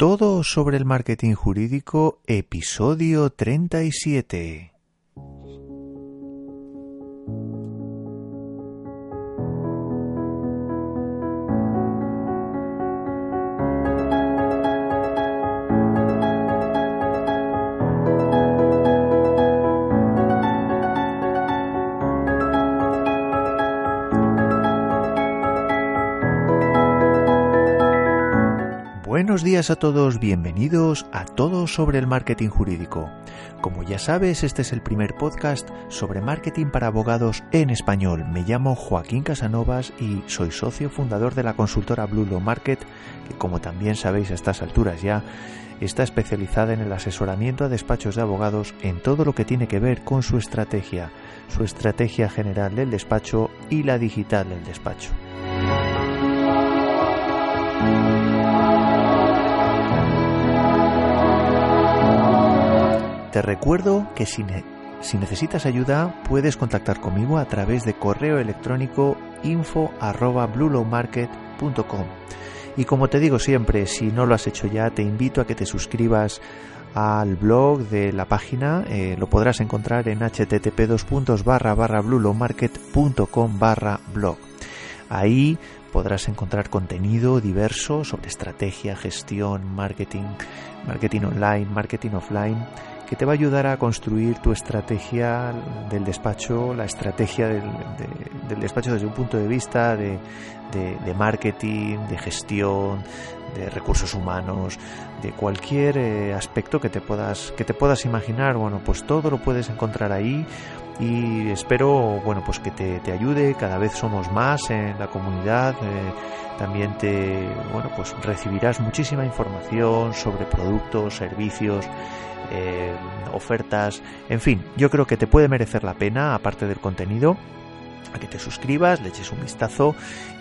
todo sobre el marketing jurídico, episodio 37. Buenos días a todos, bienvenidos a Todos sobre el Marketing Jurídico. Como ya sabes, este es el primer podcast sobre marketing para abogados en español. Me llamo Joaquín Casanovas y soy socio fundador de la consultora Blue Law Market, que como también sabéis a estas alturas ya, está especializada en el asesoramiento a despachos de abogados en todo lo que tiene que ver con su estrategia, su estrategia general del despacho y la digital del despacho. Te recuerdo que si, necesitas ayuda puedes contactar conmigo a través de correo electrónico info Y como te digo siempre, si no lo has hecho ya, te invito a que te suscribas al blog de la página. Eh, lo podrás encontrar en http barra barra barra blog. Ahí podrás encontrar contenido diverso sobre estrategia, gestión, marketing, marketing online, marketing offline que te va a ayudar a construir tu estrategia del despacho, la estrategia del, despacho desde un punto de vista de, marketing, de gestión, de recursos humanos, de cualquier eh, aspecto que te puedas que te puedas imaginar. Bueno, pues todo lo puedes encontrar ahí y espero bueno pues que te, ayude. Cada vez somos más en la comunidad. Eh, también te bueno pues recibirás muchísima información sobre productos, servicios eh, ofertas, en fin, yo creo que te puede merecer la pena, aparte del contenido, a que te suscribas, le eches un vistazo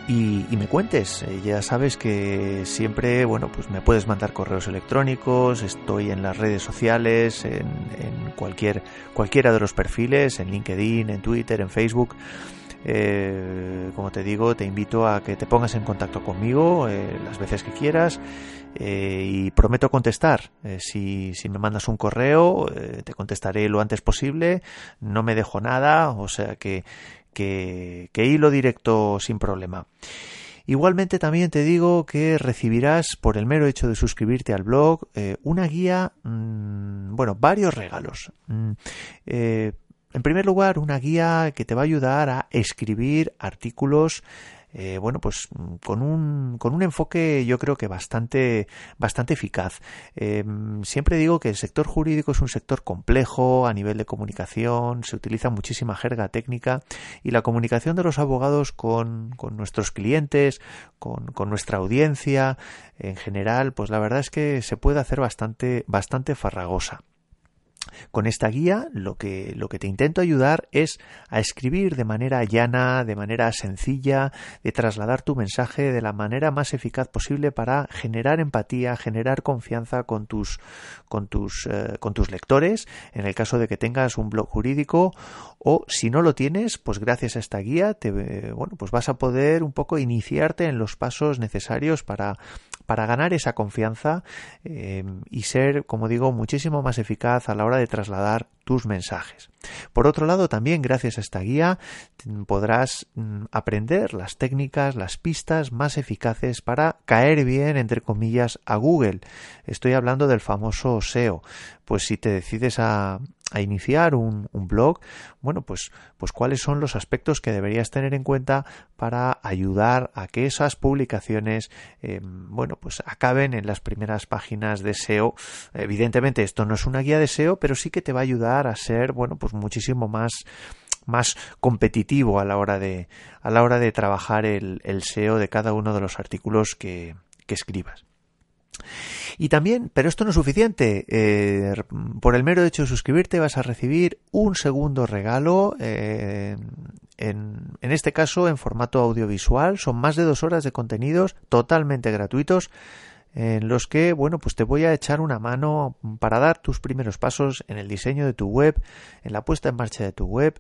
y, me cuentes. Eh, ya sabes que siempre, bueno, pues me puedes mandar correos electrónicos, estoy en las redes sociales, en, cualquier, cualquiera de los perfiles, en LinkedIn, en Twitter, en Facebook. Eh, como te digo, te invito a que te pongas en contacto conmigo las veces que quieras eh, y prometo contestar. Eh, si, me mandas un correo, eh, te contestaré lo antes posible. No me dejo nada, o sea que, que, que hilo directo sin problema. Igualmente también te digo que recibirás por el mero hecho de suscribirte al blog una guía, mm, bueno, varios regalos. Mm, en primer lugar, una guía que te va a ayudar a escribir artículos eh, bueno, pues mm, con un, con un enfoque yo creo que bastante, bastante eficaz. Eh, siempre digo que el sector jurídico es un sector complejo a nivel de comunicación, se utiliza muchísima jerga técnica y la comunicación de los abogados con, con nuestros clientes, con, con nuestra audiencia en general, pues la verdad es que se puede hacer bastante, bastante farragosa. Con esta guía lo que, lo que te intento ayudar es a escribir de manera llana, de manera sencilla, de trasladar tu mensaje de la manera más eficaz posible para generar empatía, generar confianza con tus, con tus, eh, con tus lectores, en el caso de que tengas un blog jurídico o si no lo tienes, pues gracias a esta guía te, bueno, pues vas a poder un poco iniciarte en los pasos necesarios para, para ganar esa confianza eh, y ser, como digo, muchísimo más eficaz a la hora de trasladar tus mensajes. Por otro lado, también gracias a esta guía podrás mm, aprender las técnicas, las pistas más eficaces para caer bien, entre comillas, a Google. Estoy hablando del famoso SEO. Pues si te decides a, iniciar un, blog, bueno, pues, pues cuáles son los aspectos que deberías tener en cuenta para ayudar a que esas publicaciones, em, bueno, pues acaben en las primeras páginas de SEO. Evidentemente esto no es una guía de SEO, pero sí que te va a ayudar a ser, bueno, pues muchísimo más más competitivo a la hora de a la hora de trabajar el, el SEO de cada uno de los artículos que, que escribas. Y también, pero esto no es suficiente, eh, por el mero hecho de suscribirte vas a recibir un segundo regalo, eh, en, en, este caso en formato audiovisual, son más de dos horas de contenidos totalmente gratuitos en los que, bueno, pues te voy a echar una mano para dar tus primeros pasos en el diseño de tu web, en la puesta en marcha de tu web,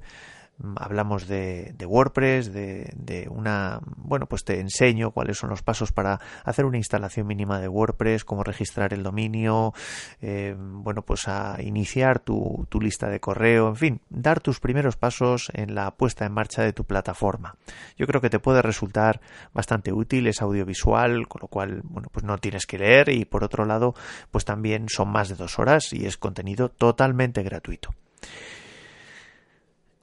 hablamos de, WordPress, de, una, bueno, pues te enseño cuáles son los pasos para hacer una instalación mínima de WordPress, cómo registrar el dominio, eh, bueno, pues a iniciar tu, tu, lista de correo, en fin, dar tus primeros pasos en la puesta en marcha de tu plataforma. Yo creo que te puede resultar bastante útil, es audiovisual, con lo cual, bueno, pues no tienes que leer y por otro lado, pues también son más de dos horas y es contenido totalmente gratuito.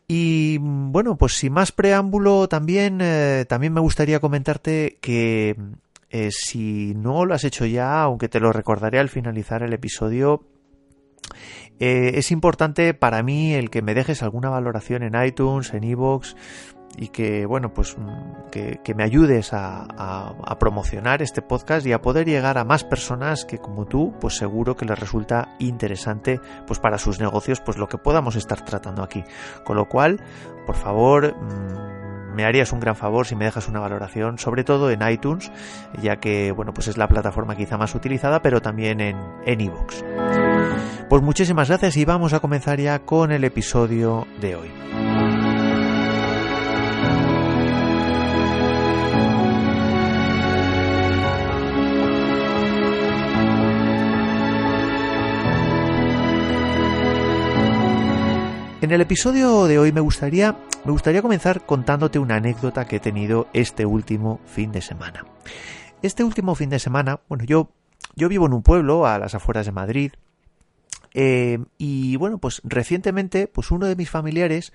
Y bueno, pues sin más preámbulo, también, eh, también me gustaría comentarte que eh, si no lo has hecho ya, aunque te lo recordaré al finalizar el episodio, eh, es importante para mí el que me dejes alguna valoración en iTunes, en iVoox, y que bueno pues mm, que, me ayudes a, promocionar este podcast y a poder llegar a más personas que como tú pues seguro que les resulta interesante pues para sus negocios pues lo que podamos estar tratando aquí con lo cual por favor mm, me harías un gran favor si me dejas una valoración, sobre todo en iTunes, ya que bueno, pues es la plataforma quizá más utilizada, pero también en en iVoox. Pues muchísimas gracias y vamos a comenzar ya con el episodio de hoy. En el episodio de hoy me gustaría, me gustaría comenzar contándote una anécdota que he tenido este último fin de semana. Este último fin de semana, bueno, yo, yo vivo en un pueblo a las afueras de Madrid, eh, y bueno, pues recientemente, pues uno de mis familiares,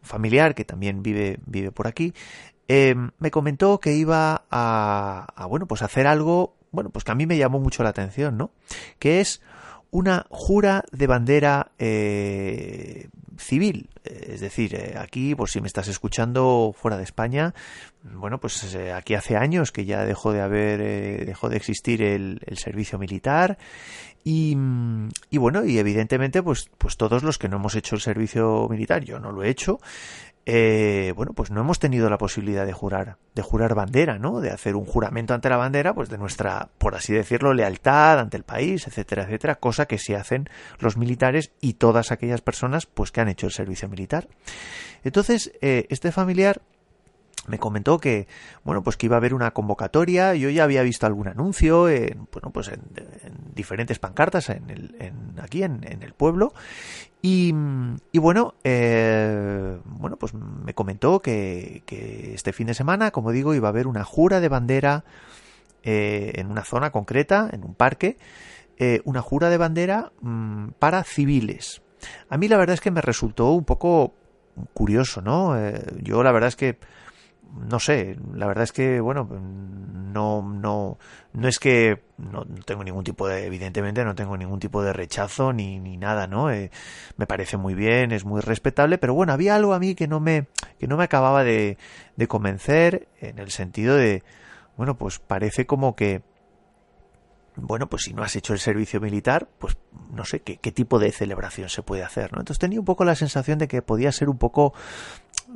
un familiar que también vive, vive por aquí, eh, me comentó que iba a, a, bueno, pues hacer algo, bueno, pues que a mí me llamó mucho la atención, ¿no? Que es una jura de bandera eh, civil. Es decir, eh, aquí, por si me estás escuchando fuera de España, bueno, pues eh, aquí hace años que ya dejó de haber, eh, dejó de existir el, servicio militar y, y, bueno, y evidentemente, pues, pues todos los que no hemos hecho el servicio militar, yo no lo he hecho, eh, bueno, pues no hemos tenido la posibilidad de jurar, de jurar bandera, ¿no? De hacer un juramento ante la bandera, pues de nuestra, por así decirlo, lealtad ante el país, etcétera, etcétera, cosa que sí hacen los militares y todas aquellas personas, pues que han hecho el servicio militar. Entonces, eh, este familiar me comentó que bueno pues que iba a haber una convocatoria yo ya había visto algún anuncio en, bueno pues en, diferentes pancartas en el, aquí en, el pueblo. Y, bueno eh, bueno pues me comentó que, este fin de semana como digo iba a haber una jura de bandera eh, en una zona concreta en un parque eh, una jura de bandera mmm, para civiles. A mí la verdad es que me resultó un poco curioso no eh, yo la verdad es que no sé, la verdad es que, bueno, no, no, no es que no, tengo ningún tipo de, evidentemente no tengo ningún tipo de rechazo ni, ni nada, ¿no? Eh, me parece muy bien, es muy respetable, pero bueno, había algo a mí que no me, que no me acababa de, de convencer en el sentido de, bueno, pues parece como que, bueno, pues si no has hecho el servicio militar, pues no sé qué, tipo de celebración se puede hacer, ¿no? Entonces tenía un poco la sensación de que podía ser un poco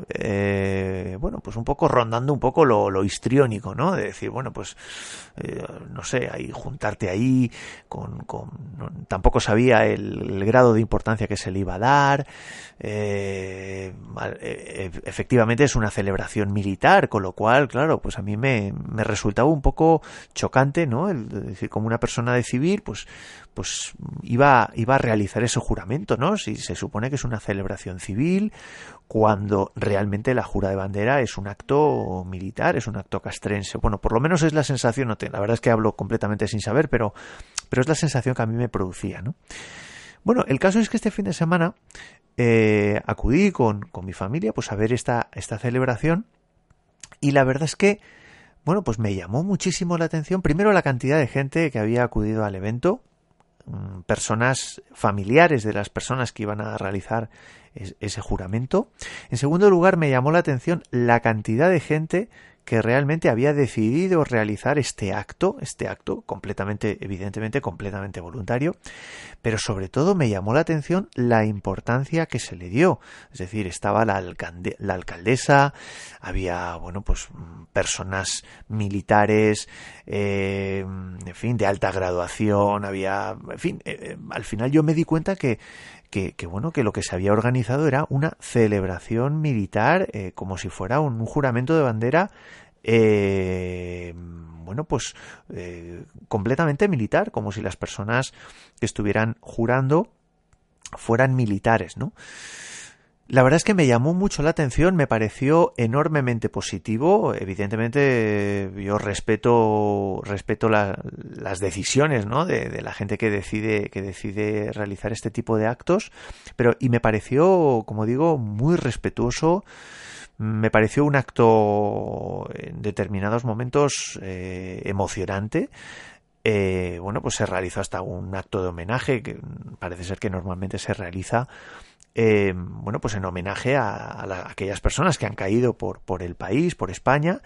eh, pues un poco rondando un poco lo, lo histriónico, ¿no? De decir, bueno, pues, eh, no sé, ahí juntarte ahí con, con tampoco sabía el, grado de importancia que se le iba a dar, eh, eh, efectivamente es una celebración militar, con lo cual, claro, pues a mí me, me resultaba un poco chocante, ¿no? El, decir, como una persona de civil, pues, pues iba, iba a realizar ese juramento, ¿no? Si se supone que es una celebración civil, cuando realmente la jura de bandera es un acto militar, es un acto castrense. Bueno, por lo menos es la sensación, la verdad es que hablo completamente sin saber, pero, pero es la sensación que a mí me producía, ¿no? Bueno, el caso es que este fin de semana eh, acudí con, con, mi familia pues a ver esta, esta celebración y la verdad es que, bueno, pues me llamó muchísimo la atención, primero la cantidad de gente que había acudido al evento, personas familiares de las personas que iban a realizar ese juramento. En segundo lugar, me llamó la atención la cantidad de gente que realmente había decidido realizar este acto, este acto completamente, evidentemente, completamente voluntario, pero sobre todo me llamó la atención la importancia que se le dio. Es decir, estaba la, la alcaldesa, había, bueno, pues personas militares, eh, en fin, de alta graduación, había, en fin, eh, eh, al final yo me di cuenta que que, bueno que lo que se había organizado era una celebración militar eh, como si fuera un, juramento de bandera eh, bueno pues eh, completamente militar como si las personas que estuvieran jurando fueran militares no la verdad es que me llamó mucho la atención, me pareció enormemente positivo. Evidentemente, yo respeto, respeto las decisiones, ¿no? De, la gente que decide, que decide realizar este tipo de actos, pero y me pareció, como digo, muy respetuoso. Me pareció un acto en determinados momentos eh, emocionante. Eh, bueno, pues se realizó hasta un acto de homenaje que parece ser que normalmente se realiza eh, bueno, pues en homenaje a, aquellas personas que han caído por, por el país, por España,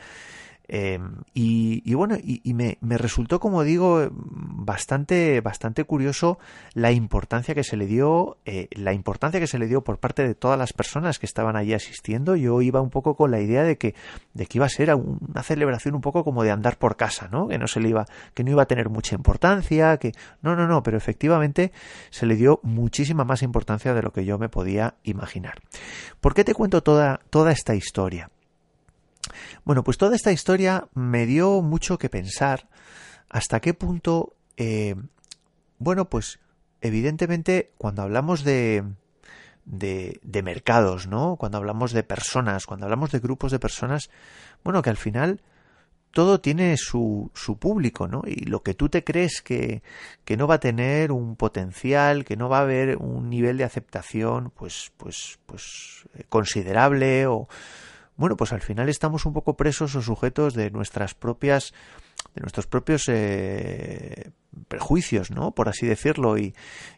Em, y, bueno, y, me, resultó, como digo, bastante, bastante curioso la importancia que se le dio, eh, la importancia que se le dio por parte de todas las personas que estaban allí asistiendo. Yo iba un poco con la idea de que, de que iba a ser una celebración un poco como de andar por casa, ¿no? Que no se le iba, que no iba a tener mucha importancia, que no, no, no, pero efectivamente se le dio muchísima más importancia de lo que yo me podía imaginar. ¿Por qué te cuento toda, toda esta historia? Bueno, pues toda esta historia me dio mucho que pensar hasta qué punto, eh, bueno, pues evidentemente cuando hablamos de, de, de, mercados, ¿no? Cuando hablamos de personas, cuando hablamos de grupos de personas, bueno, que al final todo tiene su, su público, ¿no? Y lo que tú te crees que, que no va a tener un potencial, que no va a haber un nivel de aceptación, pues, pues, pues considerable o bueno, pues al final estamos un poco presos o sujetos de nuestras propias de nuestros propios eh, prejuicios, ¿no? Por así decirlo, y,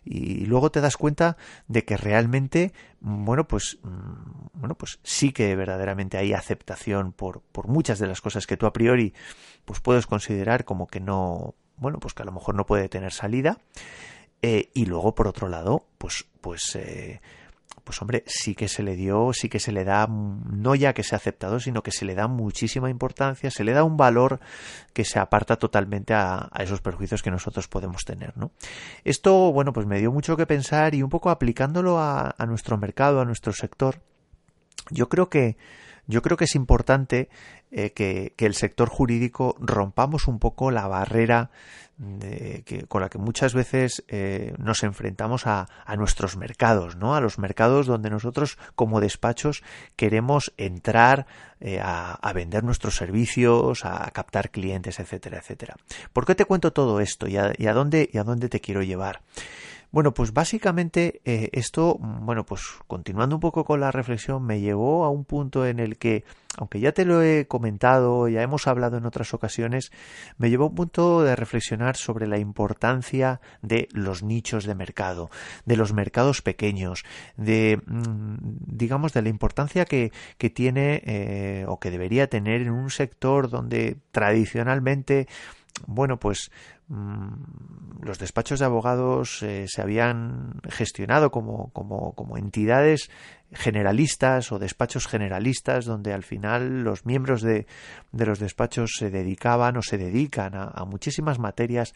luego te das cuenta de que realmente, bueno, pues, mm, bueno, pues sí que verdaderamente hay aceptación por, por muchas de las cosas que tú a priori, pues puedes considerar como que no, bueno, pues que a lo mejor no puede tener salida, eh, y luego por otro lado, pues, pues eh, pues hombre, sí que se le dio, sí que se le da, no ya que se ha aceptado, sino que se le da muchísima importancia, se le da un valor que se aparta totalmente a, esos perjuicios que nosotros podemos tener, ¿no? Esto, bueno, pues me dio mucho que pensar y un poco aplicándolo a, nuestro mercado, a nuestro sector, yo creo que yo creo que es importante eh, que, el sector jurídico rompamos un poco la barrera que, con la que muchas veces eh, nos enfrentamos a, nuestros mercados, ¿no? A los mercados donde nosotros como despachos queremos entrar eh, a, vender nuestros servicios, a, captar clientes, etcétera, etcétera. ¿Por qué te cuento todo esto y a dónde te quiero llevar? Bueno, pues básicamente eh, esto, bueno, pues continuando un poco con la reflexión, me llevó a un punto en el que, aunque ya te lo he comentado, ya hemos hablado en otras ocasiones, me llevó a un punto de reflexionar sobre la importancia de los nichos de mercado, de los mercados pequeños, de, mm, digamos, de la importancia que, que tiene eh, o que debería tener en un sector donde tradicionalmente bueno, pues mm, los despachos de abogados eh, se habían gestionado como, como, como, entidades generalistas o despachos generalistas donde al final los miembros de, de los despachos se dedicaban o se dedican a, muchísimas materias.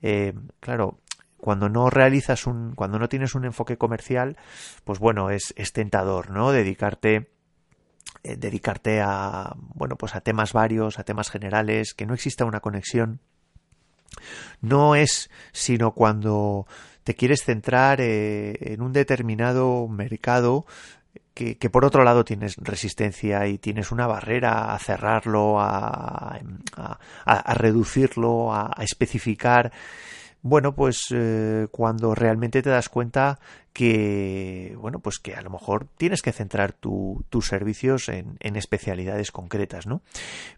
Eh, claro, cuando no realizas un, cuando no tienes un enfoque comercial, pues bueno, es, es tentador, ¿no? Dedicarte eh, dedicarte a bueno pues a temas varios a temas generales que no exista una conexión. No es sino cuando te quieres centrar eh, en un determinado mercado que, por otro lado tienes resistencia y tienes una barrera a cerrarlo, a, a, reducirlo, a, especificar bueno, pues eh, cuando realmente te das cuenta que, bueno, pues que a lo mejor tienes que centrar tus servicios en, especialidades concretas, ¿no?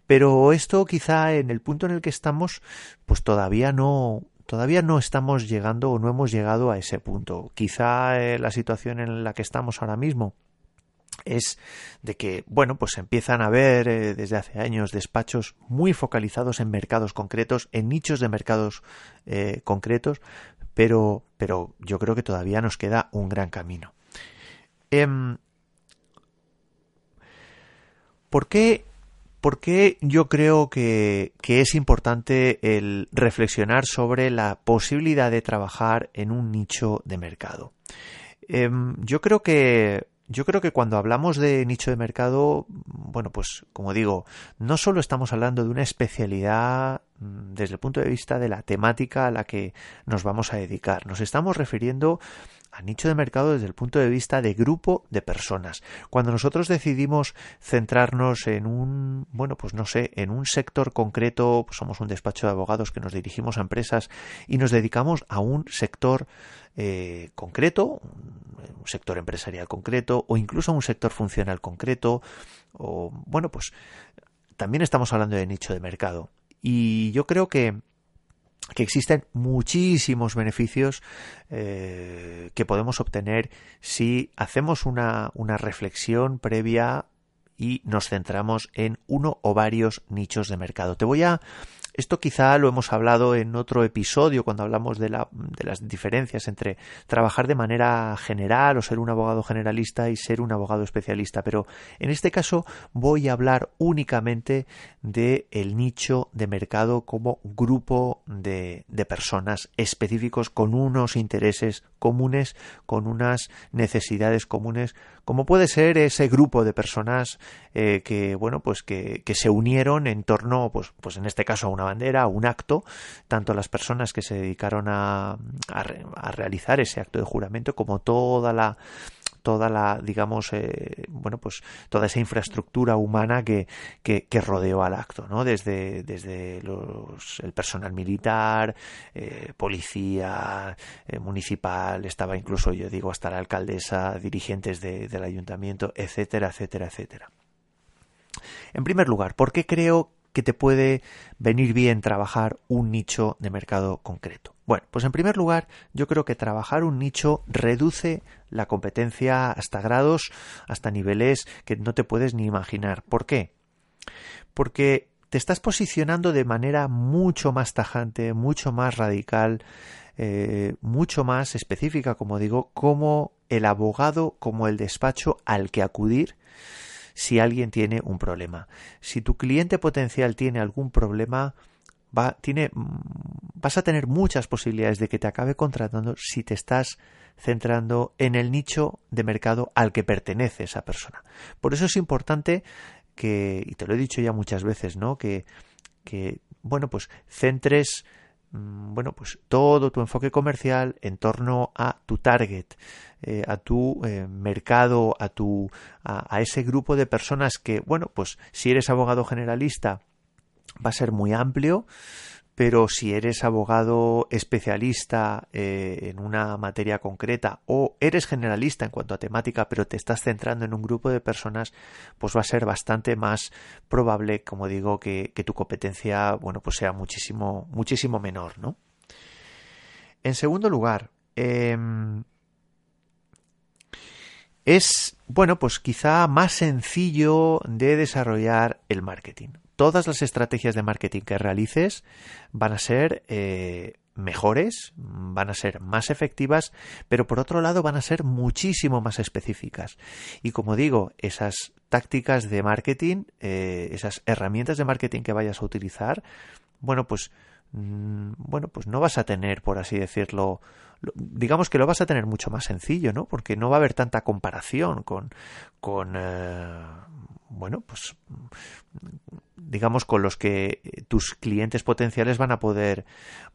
Pero esto quizá en el punto en el que estamos, pues todavía no, todavía no estamos llegando o no hemos llegado a ese punto. Quizá eh, la situación en la que estamos ahora mismo es de que, bueno, pues empiezan a haber eh, desde hace años despachos muy focalizados en mercados concretos, en nichos de mercados eh, concretos, pero, pero yo creo que todavía nos queda un gran camino. Em, ¿Por qué ¿Por qué yo creo que, es importante el reflexionar sobre la posibilidad de trabajar en un nicho de mercado? Em, yo creo que yo creo que cuando hablamos de nicho de mercado, bueno, pues como digo, no solo estamos hablando de una especialidad mm, desde el punto de vista de la temática a la que nos vamos a dedicar, nos estamos refiriendo a nicho de mercado desde el punto de vista de grupo de personas. Cuando nosotros decidimos centrarnos en un, bueno, pues no sé, en un sector concreto, pues somos un despacho de abogados que nos dirigimos a empresas y nos dedicamos a un sector eh, concreto, un sector empresarial concreto o incluso a un sector funcional concreto o bueno pues también estamos hablando de nicho de mercado y yo creo que que existen muchísimos beneficios eh, que podemos obtener si hacemos una, una reflexión previa y nos centramos en uno o varios nichos de mercado. Te voy a esto quizá lo hemos hablado en otro episodio cuando hablamos de, de, las diferencias entre trabajar de manera general o ser un abogado generalista y ser un abogado especialista, pero en este caso voy a hablar únicamente de el nicho de mercado como grupo de, de personas específicos con unos intereses comunes, con unas necesidades comunes, como puede ser ese grupo de personas eh, que bueno pues que, que, se unieron en torno pues pues en este caso a una bandera a un acto tanto las personas que se dedicaron a, a realizar ese acto de juramento como toda la toda la, digamos, eh, bueno, pues toda esa infraestructura humana que, que, rodeó al acto, ¿no? Desde, desde los, el personal militar, eh, policía, eh, municipal, estaba incluso, yo digo, hasta la alcaldesa, dirigentes del ayuntamiento, etcétera, etcétera, etcétera. En primer lugar, ¿por qué creo que te puede venir bien trabajar un nicho de mercado concreto? Bueno, pues en primer lugar, yo creo que trabajar un nicho reduce la competencia hasta grados, hasta niveles que no te puedes ni imaginar. ¿Por qué? Porque te estás posicionando de manera mucho más tajante, mucho más radical, eh, mucho más específica, como digo, como el abogado, como el despacho al que acudir si alguien tiene un problema. Si tu cliente potencial tiene algún problema, va, tiene, vas a tener muchas posibilidades de que te acabe contratando si te estás centrando en el nicho de mercado al que pertenece esa persona. Por eso es importante que, y te lo he dicho ya muchas veces, ¿no? Que, que bueno, pues centres mm, bueno, pues todo tu enfoque comercial en torno a tu target, eh, a tu eh, mercado, a tu a, ese grupo de personas que, bueno, pues si eres abogado generalista va a ser muy amplio, pero si eres abogado especialista eh, en una materia concreta o eres generalista en cuanto a temática, pero te estás centrando en un grupo de personas, pues va a ser bastante más probable, como digo, que, tu competencia, bueno, pues sea muchísimo, muchísimo menor, ¿no? En segundo lugar, em, es, bueno, pues quizá más sencillo de desarrollar el marketing todas las estrategias de marketing que realices van a ser eh, mejores, van a ser más efectivas, pero por otro lado van a ser muchísimo más específicas. Y como digo, esas tácticas de marketing, eh, esas herramientas de marketing que vayas a utilizar, bueno, pues bueno, pues no vas a tener, por así decirlo, digamos que lo vas a tener mucho más sencillo, ¿no? Porque no va a haber tanta comparación con, con eh, bueno, pues digamos con los que tus clientes potenciales van a poder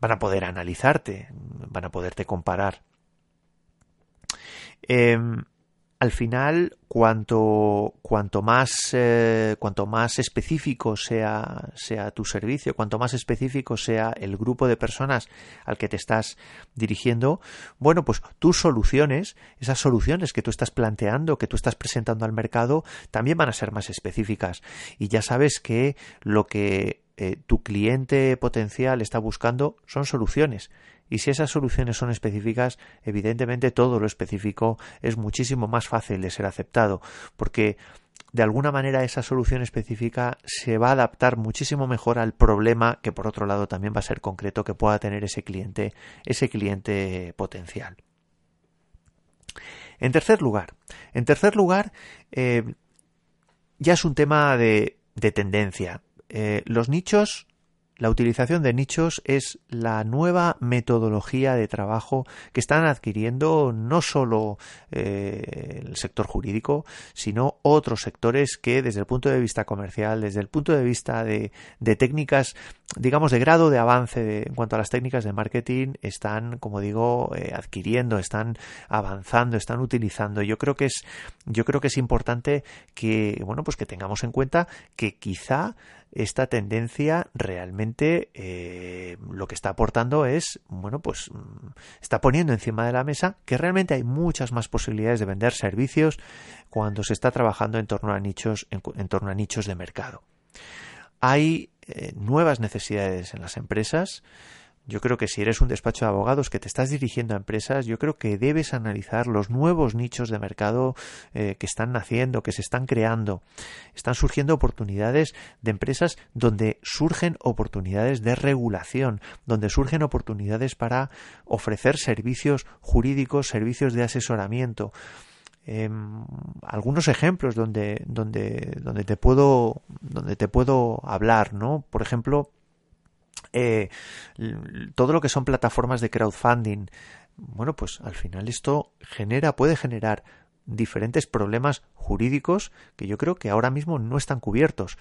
van a poder analizarte, van a poderte comparar. Em, al final, cuanto, cuanto, más, eh, cuanto más específico sea, sea tu servicio, cuanto más específico sea el grupo de personas al que te estás dirigiendo, bueno, pues tus soluciones, esas soluciones que tú estás planteando, que tú estás presentando al mercado, también van a ser más específicas. Y ya sabes que lo que eh, tu cliente potencial está buscando son soluciones. Y si esas soluciones son específicas, evidentemente todo lo específico es muchísimo más fácil de ser aceptado, porque de alguna manera esa solución específica se va a adaptar muchísimo mejor al problema que por otro lado también va a ser concreto que pueda tener ese cliente, ese cliente potencial. En tercer lugar, en tercer lugar, eh, ya es un tema de, tendencia. Eh, los nichos la utilización de nichos es la nueva metodología de trabajo que están adquiriendo no solo eh, el sector jurídico, sino otros sectores que desde el punto de vista comercial, desde el punto de vista de, técnicas, digamos, de grado de avance en cuanto a las técnicas de marketing, están, como digo, eh, adquiriendo, están avanzando, están utilizando. Yo creo que es, yo creo que es importante que, bueno, pues que tengamos en cuenta que quizá esta tendencia realmente eh, lo que está aportando es, bueno, pues mm, está poniendo encima de la mesa que realmente hay muchas más posibilidades de vender servicios cuando se está trabajando en torno a nichos, en, torno a nichos de mercado. Hay eh, nuevas necesidades en las empresas, yo creo que si eres un despacho de abogados que te estás dirigiendo a empresas, yo creo que debes analizar los nuevos nichos de mercado eh, que están naciendo, que se están creando. Están surgiendo oportunidades de empresas donde surgen oportunidades de regulación, donde surgen oportunidades para ofrecer servicios jurídicos, servicios de asesoramiento. Em, algunos ejemplos donde, donde, donde te puedo, donde te puedo hablar, ¿no? Por ejemplo, eh, todo lo que son plataformas de crowdfunding, bueno, pues al final esto genera, puede generar diferentes problemas jurídicos que yo creo que ahora mismo no están cubiertos.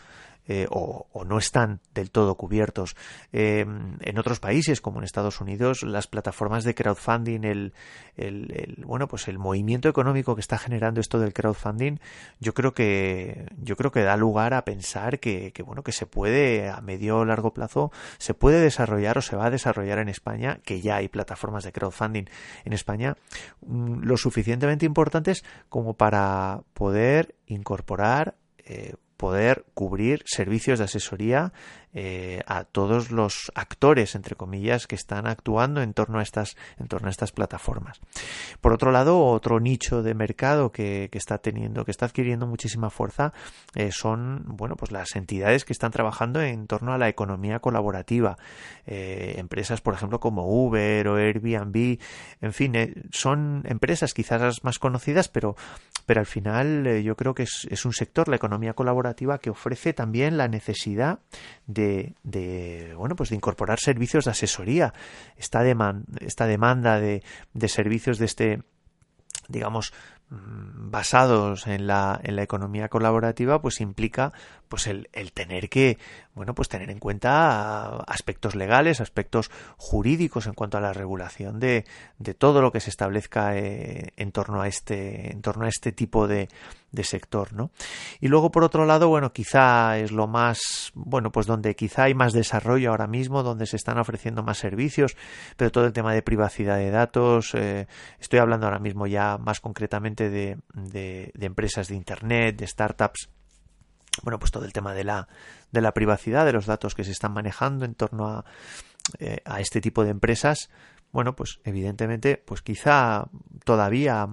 Eh, o, no están del todo cubiertos. Eh, en otros países, como en Estados Unidos, las plataformas de crowdfunding, el, el, bueno, pues el movimiento económico que está generando esto del crowdfunding, yo creo que, yo creo que da lugar a pensar que, que bueno, que se puede a medio o largo plazo, se puede desarrollar o se va a desarrollar en España, que ya hay plataformas de crowdfunding en España, mm, lo suficientemente importantes como para poder incorporar eh, poder cubrir servicios de asesoría eh, a todos los actores, entre comillas, que están actuando en torno a estas, en torno a estas plataformas. Por otro lado, otro nicho de mercado que, está teniendo, que está adquiriendo muchísima fuerza, eh, son, bueno, pues las entidades que están trabajando en torno a la economía colaborativa. Eh, empresas, por ejemplo, como Uber o Airbnb, en fin, son empresas quizás más conocidas, pero, pero al final yo creo que es, es un sector, la economía colaborativa, que ofrece también la necesidad de, bueno pues de incorporar servicios de asesoría. Esta, esta demanda de, de servicios de este digamos mm, basados en la, en la economía colaborativa pues implica pues el, el, tener que bueno pues tener en cuenta aspectos legales aspectos jurídicos en cuanto a la regulación de, de todo lo que se establezca eh, en torno a este en torno a este tipo de, de sector no y luego por otro lado bueno quizá es lo más bueno pues donde quizá hay más desarrollo ahora mismo donde se están ofreciendo más servicios pero todo el tema de privacidad de datos eh, estoy hablando ahora mismo ya más concretamente de, de empresas de internet de startups bueno, pues todo el tema de la, de la privacidad, de los datos que se están manejando en torno a, eh, a este tipo de empresas, bueno, pues evidentemente, pues quizá todavía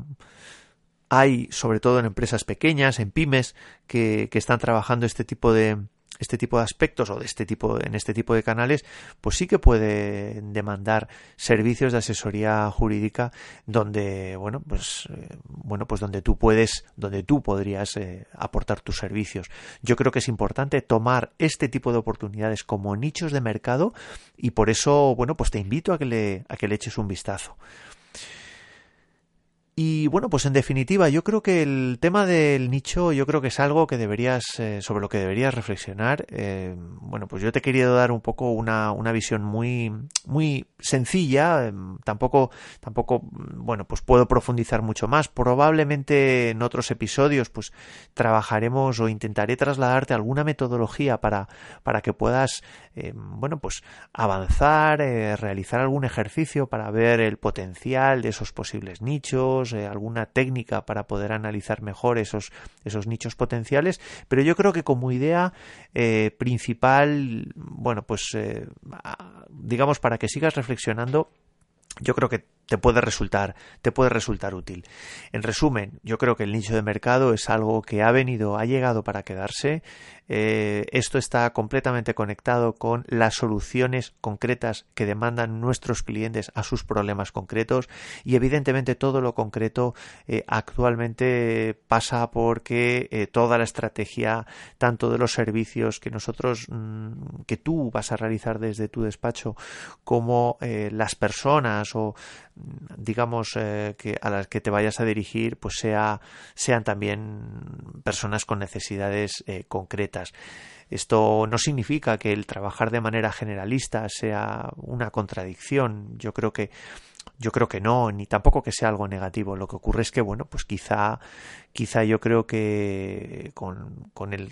hay, sobre todo en empresas pequeñas, en pymes, que, que están trabajando este tipo de, este tipo de aspectos o de este tipo en este tipo de canales pues sí que puede demandar servicios de asesoría jurídica donde bueno pues eh, bueno pues donde tú puedes donde tú podrías eh, aportar tus servicios. Yo creo que es importante tomar este tipo de oportunidades como nichos de mercado y por eso bueno pues te invito a que le a que le eches un vistazo y bueno, pues en definitiva, yo creo que el tema del nicho, yo creo que es algo que deberías, eh, sobre lo que deberías reflexionar. Eh, bueno, pues yo te he querido dar un poco una, una visión muy, muy sencilla. Em, tampoco, tampoco, bueno, pues puedo profundizar mucho más. Probablemente en otros episodios, pues trabajaremos o intentaré trasladarte alguna metodología para, para que puedas, em, bueno, pues avanzar, eh, realizar algún ejercicio para ver el potencial de esos posibles nichos eh, alguna técnica para poder analizar mejor esos, esos nichos potenciales, pero yo creo que como idea eh, principal, bueno, pues digamos para que sigas reflexionando, yo creo que te puede resultar, te puede resultar útil. En resumen, yo creo que el nicho de mercado es algo que ha venido, ha llegado para quedarse. Eh, esto está completamente conectado con las soluciones concretas que demandan nuestros clientes a sus problemas concretos y evidentemente todo lo concreto eh, actualmente pasa porque eh, toda la estrategia tanto de los servicios que nosotros mm, que tú vas a realizar desde tu despacho como las personas o digamos, eh, que a las que te vayas a dirigir, pues sea, sean también personas con necesidades eh, concretas. Esto no significa que el trabajar de manera generalista sea una contradicción. Yo creo que yo creo que no, ni tampoco que sea algo negativo. Lo que ocurre es que, bueno, pues quizá, quizá yo creo que con, con el,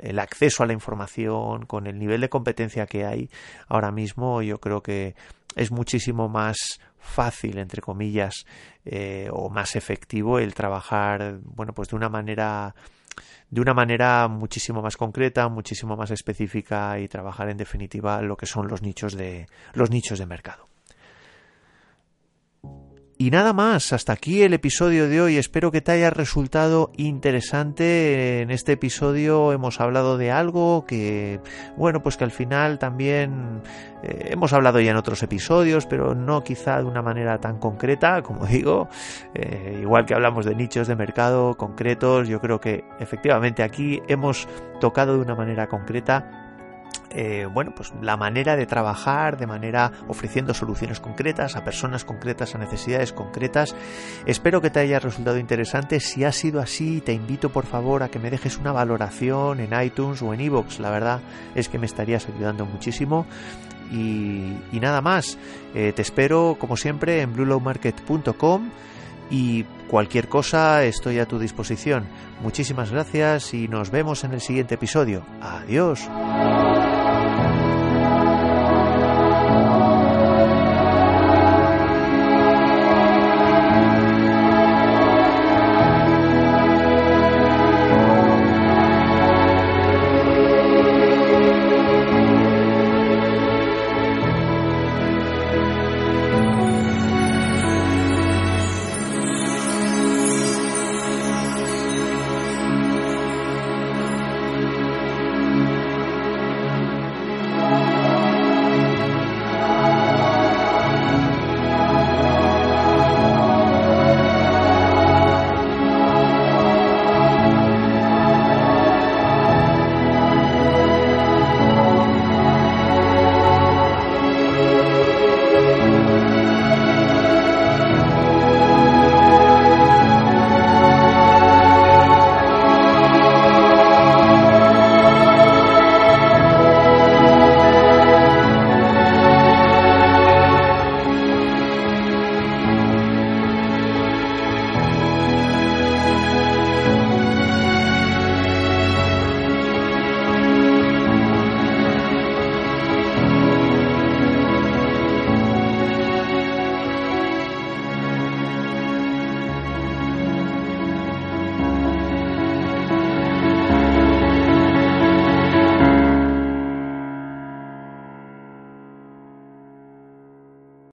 el, acceso a la información, con el nivel de competencia que hay ahora mismo, yo creo que es muchísimo más fácil, entre comillas, eh, o más efectivo el trabajar, bueno, pues de una manera de una manera muchísimo más concreta, muchísimo más específica y trabajar en definitiva lo que son los nichos de los nichos de mercado. Y nada más, hasta aquí el episodio de hoy. Espero que te haya resultado interesante. En este episodio hemos hablado de algo que, bueno, pues que al final también eh, hemos hablado ya en otros episodios, pero no quizá de una manera tan concreta, como digo. Eh, igual que hablamos de nichos de mercado concretos, yo creo que efectivamente aquí hemos tocado de una manera concreta eh, bueno, pues la manera de trabajar de manera ofreciendo soluciones concretas a personas concretas, a necesidades concretas. Espero que te haya resultado interesante. Si ha sido así, te invito por favor a que me dejes una valoración en iTunes o en iVoox. La verdad es que me estarías ayudando muchísimo. Y, nada más, eh, te espero como siempre en bluelowmarket.com y cualquier cosa estoy a tu disposición. Muchísimas gracias y nos vemos en el siguiente episodio. Adiós.